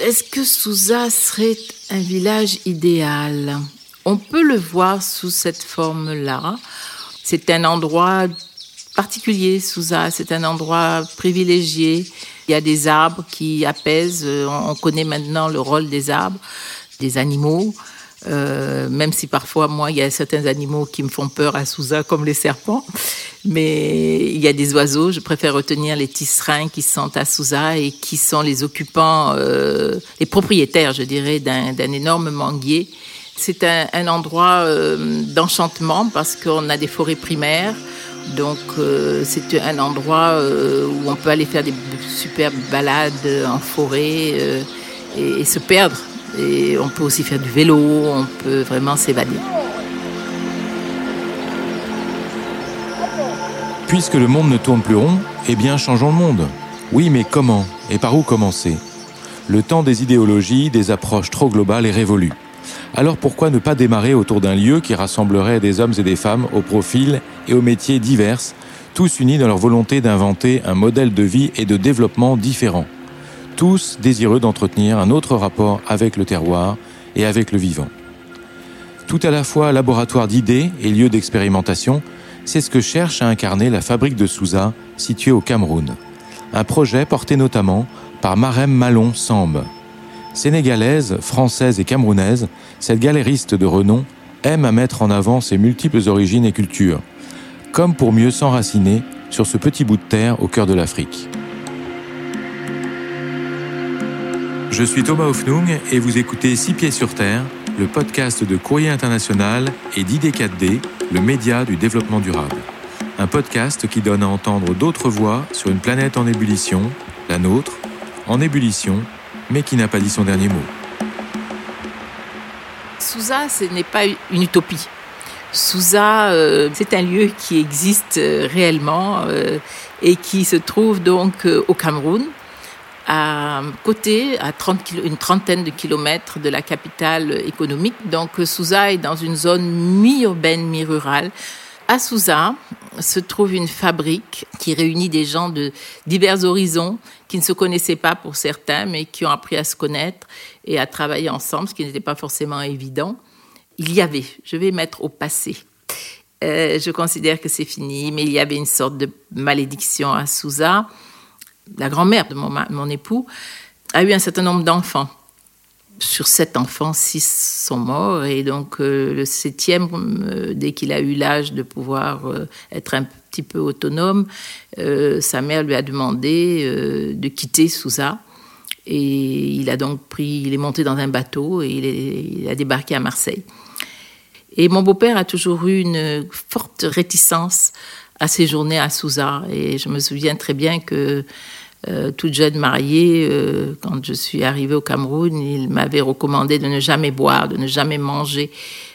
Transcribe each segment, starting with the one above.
Est-ce que Souza serait un village idéal? On peut le voir sous cette forme-là. C'est un endroit particulier, Souza. C'est un endroit privilégié. Il y a des arbres qui apaisent. On connaît maintenant le rôle des arbres, des animaux. Euh, même si parfois, moi, il y a certains animaux qui me font peur à Souza, comme les serpents. Mais il y a des oiseaux, je préfère retenir les tisserins qui sont à Souza et qui sont les occupants, euh, les propriétaires, je dirais, d'un énorme manguier. C'est un, un, endroit euh, d'enchantement parce qu'on a des forêts primaires. Donc euh, c'est un endroit euh, où on peut aller faire des superbes balades en forêt euh, et, et se perdre on peut aussi faire du vélo, on peut vraiment s'évader. Puisque le monde ne tourne plus rond, eh bien changeons le monde. Oui, mais comment Et par où commencer? Le temps des idéologies, des approches trop globales est révolu. Alors pourquoi ne pas démarrer autour d'un lieu qui rassemblerait des hommes et des femmes aux profils et aux métiers divers, tous unis dans leur volonté d'inventer un modèle de vie et de développement différent? Tous désireux d'entretenir un autre rapport avec le terroir et avec le vivant. Tout à la fois laboratoire d'idées et lieu d'expérimentation, c'est ce que cherche à incarner la fabrique de Souza, située au Cameroun. Un projet porté notamment par Marem Malon Samb. Sénégalaise, française et camerounaise, cette galériste de renom aime à mettre en avant ses multiples origines et cultures, comme pour mieux s'enraciner sur ce petit bout de terre au cœur de l'Afrique. Je suis Thomas Hoffnung et vous écoutez Six Pieds sur Terre, le podcast de Courrier International et d'ID4D, le média du développement durable. Un podcast qui donne à entendre d'autres voix sur une planète en ébullition, la nôtre, en ébullition, mais qui n'a pas dit son dernier mot. Souza, ce n'est pas une utopie. Souza, euh, c'est un lieu qui existe euh, réellement euh, et qui se trouve donc au Cameroun, à côté, à 30 une trentaine de kilomètres de la capitale économique. Donc Souza est dans une zone mi-urbaine, mi-rurale. À Souza se trouve une fabrique qui réunit des gens de divers horizons qui ne se connaissaient pas pour certains, mais qui ont appris à se connaître et à travailler ensemble, ce qui n'était pas forcément évident. Il y avait, je vais mettre au passé, euh, je considère que c'est fini, mais il y avait une sorte de malédiction à Souza la grand-mère de mon, époux, a eu un certain nombre d'enfants. Sur sept enfants, six sont morts, et donc euh, le septième, euh, dès qu'il a eu l'âge de pouvoir euh, être un petit peu autonome, sa mère lui a demandé de quitter Souza. Et il a donc pris, il est monté dans un bateau et il a débarqué à Marseille. Et mon beau-père a toujours eu une forte réticence à séjourner à Souza. Et je me souviens très bien que euh, toute jeune mariée, euh, quand je suis arrivée au Cameroun, il m'avait recommandé de ne jamais boire, de ne jamais manger,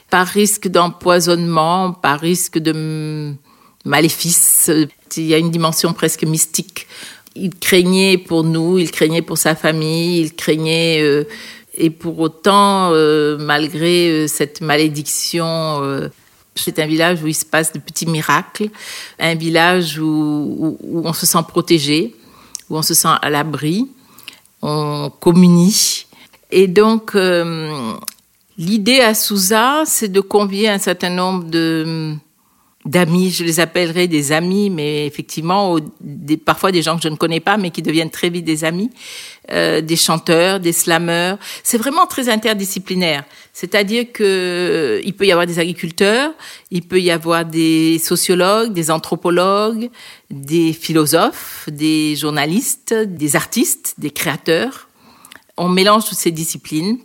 par risque d'empoisonnement, par risque de maléfice. Il y a une dimension presque mystique. Il craignait pour nous, il craignait pour sa famille, il craignait... Euh, et pour autant, euh, malgré euh, cette malédiction, euh, c'est un village où il se passe de petits miracles, un village où, où, où on se sent protégé, où on se sent à l'abri, on communie. Et donc, euh, l'idée à Souza, c'est de convier un certain nombre de d'amis, je les appellerai des amis, mais effectivement, des, parfois des gens que je ne connais pas, mais qui deviennent très vite des amis, euh, des chanteurs, des slameurs. C'est vraiment très interdisciplinaire. C'est-à-dire que il peut y avoir des agriculteurs, il peut y avoir des sociologues, des anthropologues, des philosophes, des journalistes, des artistes, des créateurs. On mélange toutes ces disciplines.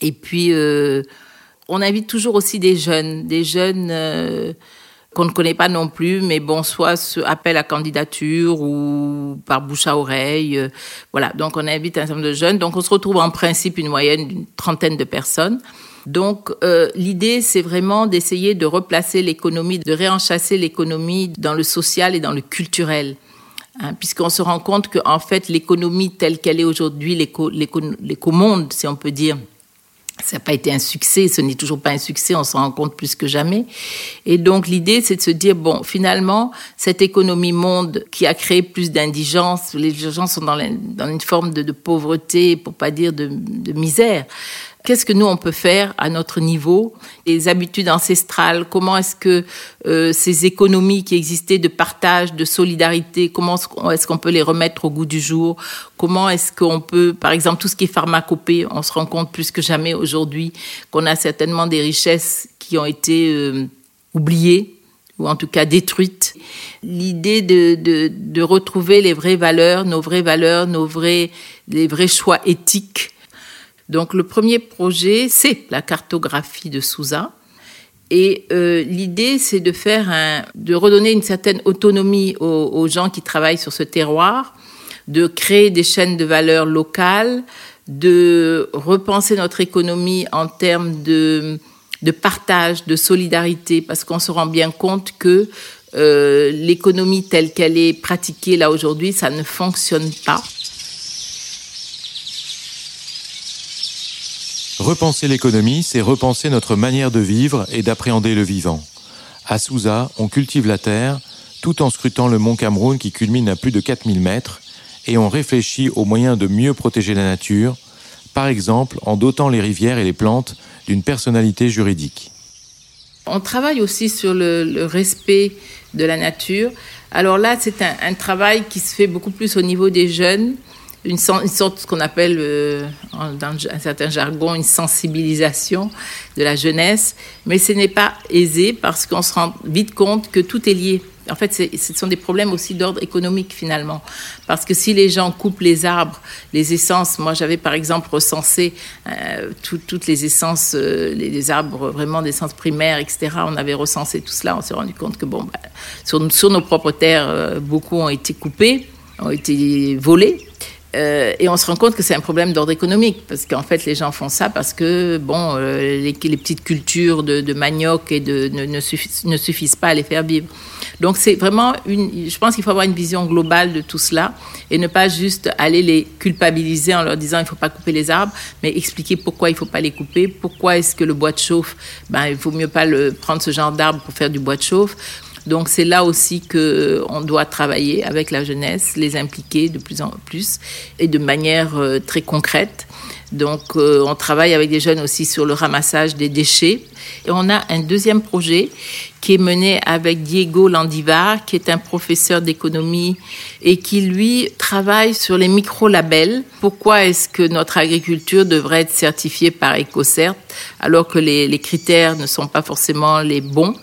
Et puis, euh, on invite toujours aussi des jeunes, des jeunes euh, qu'on ne connaît pas non plus, mais bon, soit ce appel à candidature ou par bouche à oreille. Euh, voilà, donc on invite un certain nombre de jeunes. Donc on se retrouve en principe une moyenne d'une trentaine de personnes. Donc euh, l'idée, c'est vraiment d'essayer de replacer l'économie, de réenchasser l'économie dans le social et dans le culturel. Hein, Puisqu'on se rend compte qu'en fait, l'économie telle qu'elle est aujourd'hui, l'éco-monde, si on peut dire, ça n'a pas été un succès, ce n'est toujours pas un succès, on s'en rend compte plus que jamais. Et donc l'idée, c'est de se dire, bon, finalement, cette économie monde qui a créé plus d'indigence, les gens sont dans, une forme de, pauvreté, pour pas dire de misère, Qu'est-ce que nous on peut faire à notre niveau? Les habitudes ancestrales, comment est-ce que euh, ces économies qui existaient de partage, de solidarité, comment est-ce qu'on peut les remettre au goût du jour? Comment est-ce qu'on peut, par exemple, tout ce qui est pharmacopée, on se rend compte plus que jamais aujourd'hui qu'on a certainement des richesses qui ont été euh, oubliées ou en tout cas détruites. L'idée de, de, de retrouver les vraies valeurs, nos vraies valeurs, nos vrais, les vrais choix éthiques donc le premier projet, c'est la cartographie de Souza. Et euh, l'idée, c'est de faire un, de redonner une certaine autonomie aux, aux, gens qui travaillent sur ce terroir, de créer des chaînes de valeur locales, de repenser notre économie en termes de, de partage, de solidarité, parce qu'on se rend bien compte que euh, l'économie telle qu'elle est pratiquée là aujourd'hui, ça ne fonctionne pas. Repenser l'économie, c'est repenser notre manière de vivre et d'appréhender le vivant. À Souza, on cultive la terre tout en scrutant le mont Cameroun qui culmine à plus de 4000 mètres et on réfléchit aux moyens de mieux protéger la nature, par exemple en dotant les rivières et les plantes d'une personnalité juridique. On travaille aussi sur le, respect de la nature. Alors là, c'est un, travail qui se fait beaucoup plus au niveau des jeunes une, une sorte, ce qu'on appelle, euh, dans un certain jargon, une sensibilisation de la jeunesse. Mais ce n'est pas aisé parce qu'on se rend vite compte que tout est lié. En fait, ce sont des problèmes aussi d'ordre économique finalement. Parce que si les gens coupent les arbres, les essences, moi j'avais par exemple recensé euh, tout, toutes les essences, euh, les, arbres vraiment d'essence primaire, etc. On avait recensé tout cela, on s'est rendu compte que bon, bah, sur, nos propres terres, beaucoup ont été coupés, ont été volés. Euh, et on se rend compte que c'est un problème d'ordre économique, parce qu'en fait, les gens font ça parce que, bon, euh, les, petites cultures de, manioc et de, ne, ne, suffisent, ne, suffisent, pas à les faire vivre. Donc, c'est vraiment une. Je pense qu'il faut avoir une vision globale de tout cela et ne pas juste aller les culpabiliser en leur disant il ne faut pas couper les arbres, mais expliquer pourquoi il ne faut pas les couper, pourquoi est-ce que le bois de chauffe, ben, il vaut mieux pas le, prendre ce genre d'arbre pour faire du bois de chauffe donc c'est là aussi que on doit travailler avec la jeunesse, les impliquer de plus en plus et de manière euh, très concrète. Donc euh, on travaille avec des jeunes aussi sur le ramassage des déchets. Et on a un deuxième projet qui est mené avec Diego Landivar, qui est un professeur d'économie et qui, lui, travaille sur les micro-labels. Pourquoi est-ce que notre agriculture devrait être certifiée par EcoCert alors que les critères ne sont pas forcément les bons?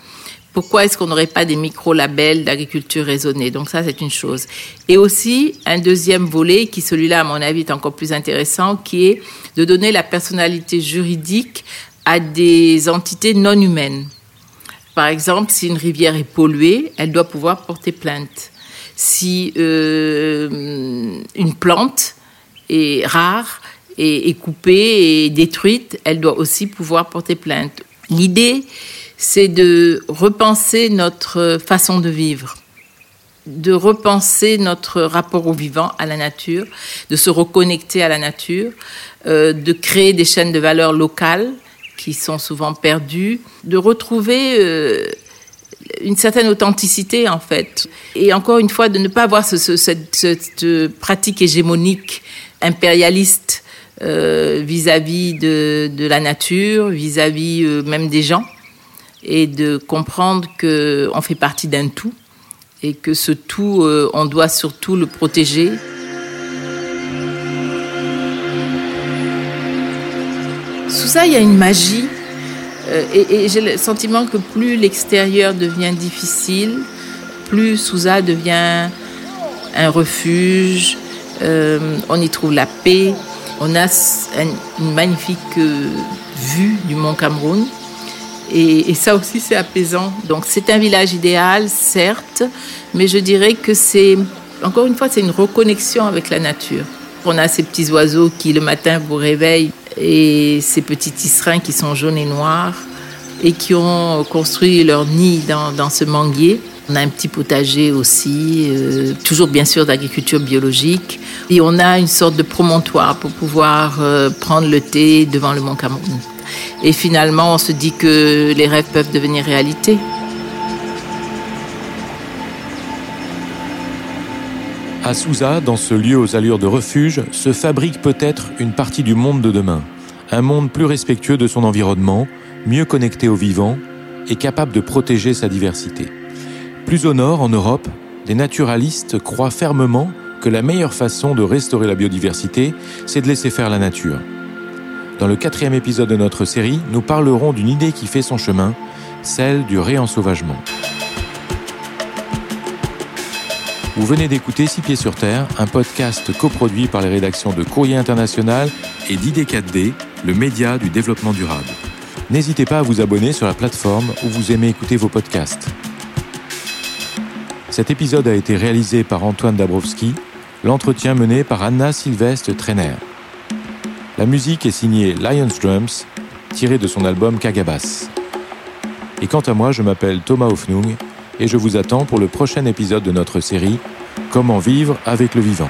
Pourquoi est-ce qu'on n'aurait pas des micro-labels d'agriculture raisonnée? Donc ça, c'est une chose. Et aussi, un deuxième volet, qui celui-là, à mon avis, est encore plus intéressant, qui est de donner la personnalité juridique à des entités non humaines. Par exemple, si une rivière est polluée, elle doit pouvoir porter plainte. Si euh, une plante est rare et est coupée et détruite, elle doit aussi pouvoir porter plainte. L'idée, c'est de repenser notre façon de vivre, de repenser notre rapport au vivant, à la nature, de se reconnecter à la nature, euh, de créer des chaînes de valeur locales qui sont souvent perdues, de retrouver euh, une certaine authenticité en fait. Et encore une fois, de ne pas avoir ce, ce, cette, cette, pratique hégémonique impérialiste euh, vis-à-vis -vis de, de, la nature, vis-à-vis -vis, euh, même des gens et de comprendre qu'on fait partie d'un tout et que ce tout, euh, on doit surtout le protéger. Sous ça, il y a une magie euh, et, j'ai le sentiment que plus l'extérieur devient difficile, plus Souza devient un refuge, euh, on y trouve la paix, on a un, une magnifique vue du mont Cameroun et, ça aussi, c'est apaisant. Donc, c'est un village idéal, certes, mais je dirais que c'est, encore une fois, c'est une reconnexion avec la nature. On a ces petits oiseaux qui, le matin, vous réveillent et ces petits tisserins qui sont jaunes et noirs et qui ont construit leur nid dans, dans ce manguier. On a un petit potager aussi, euh, toujours bien sûr d'agriculture biologique. Et on a une sorte de promontoire pour pouvoir euh, prendre le thé devant le Mont Cameroun. Et finalement, on se dit que les rêves peuvent devenir réalité. À Souza, dans ce lieu aux allures de refuge, se fabrique peut-être une partie du monde de demain. Un monde plus respectueux de son environnement, mieux connecté au vivant et capable de protéger sa diversité. Plus au nord, en Europe, des naturalistes croient fermement que la meilleure façon de restaurer la biodiversité, c'est de laisser faire la nature. Dans le quatrième épisode de notre série, nous parlerons d'une idée qui fait son chemin, celle du réensauvagement. Vous venez d'écouter Six Pieds sur Terre, un podcast coproduit par les rédactions de Courrier International et d'ID4D, le média du développement durable. N'hésitez pas à vous abonner sur la plateforme où vous aimez écouter vos podcasts. Cet épisode a été réalisé par Antoine Dabrowski, l'entretien mené par Anna Sylvestre Trainer. La musique est signée Lions Drums, tirée de son album Kagabas. Et quant à moi, je m'appelle Thomas Hoffnung et je vous attends pour le prochain épisode de notre série Comment vivre avec le vivant.